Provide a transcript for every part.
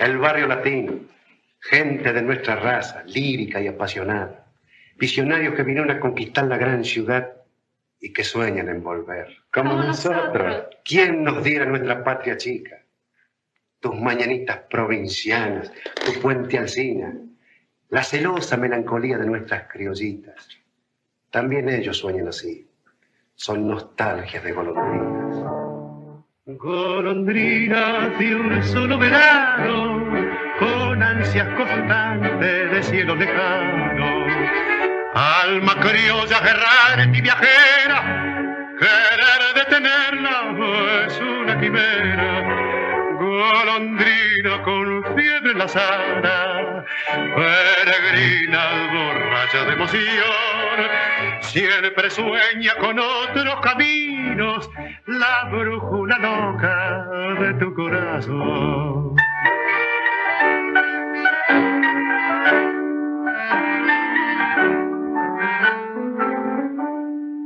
El barrio latino, gente de nuestra raza, lírica y apasionada, visionarios que vinieron a conquistar la gran ciudad y que sueñan en volver. Como, nosotros. ¿Quién nos diera nuestra patria chica? Tus mañanitas provincianas, tu puente alcina, la celosa melancolía de nuestras criollitas. También ellos sueñan así. Son nostalgias de golondrinas. Golondrinas de un solo verano, con ansias constantes de cielo lejano. Alma criolla, guerrera mi viajera, querer detenerla es una quimera. Golondrina con fiebre en la sala, peregrina borracha de emoción, siempre sueña con otros caminos, la brújula loca de tu corazón.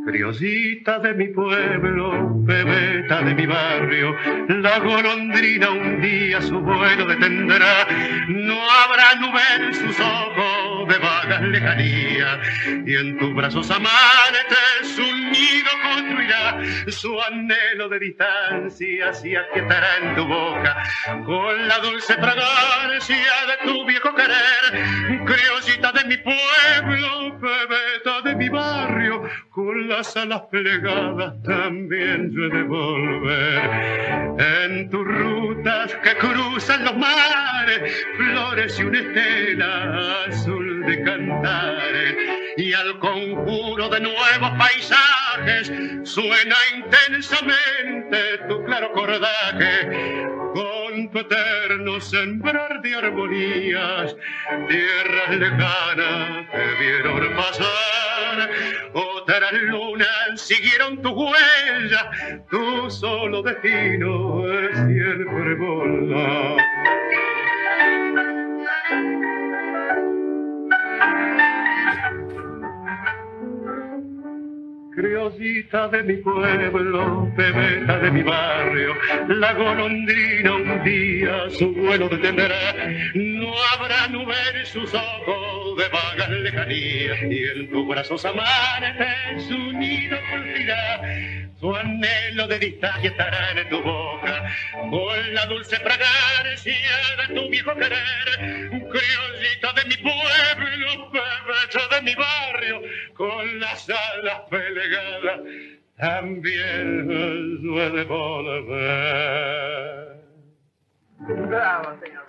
Criosita de mi pueblo, bebeta de mi barrio, la golondrina un día su vuelo detendrá. No habrá nube en sus ojos de vagas lejanía, y en tus brazos amantes un nido construirá. Su anhelo de distancia se aquietará en tu boca con la dulce fragancia de tu viejo querer. Criollita de mi pueblo, bebeta de mi barrio, con las alas plegadas también yo he de volver. En tus rutas que cruzan los mares, flores y una estela azul de cantares. Y al conjuro de nuevos paisajes suena intensamente tu claro cordaje. Con tu eterno sembrar de armonías, tierras lejanas que vieron pasar, otras lunas siguieron tu huella, tu solo destino es siempre volar. Criollita de mi pueblo, bebeta de mi barrio, la golondrina un día su vuelo detendrá. No habrá nube en sus ojos de vaga lejanía, y en tus brazos amanece su nido cultirá. Su anhelo de distancia estará en tu boca, con la dulce fragancia de tu viejo querer. Criollita de mi pueblo, bebeta de mi barrio, con las alas peleadas también suele volver. Bravo, señor.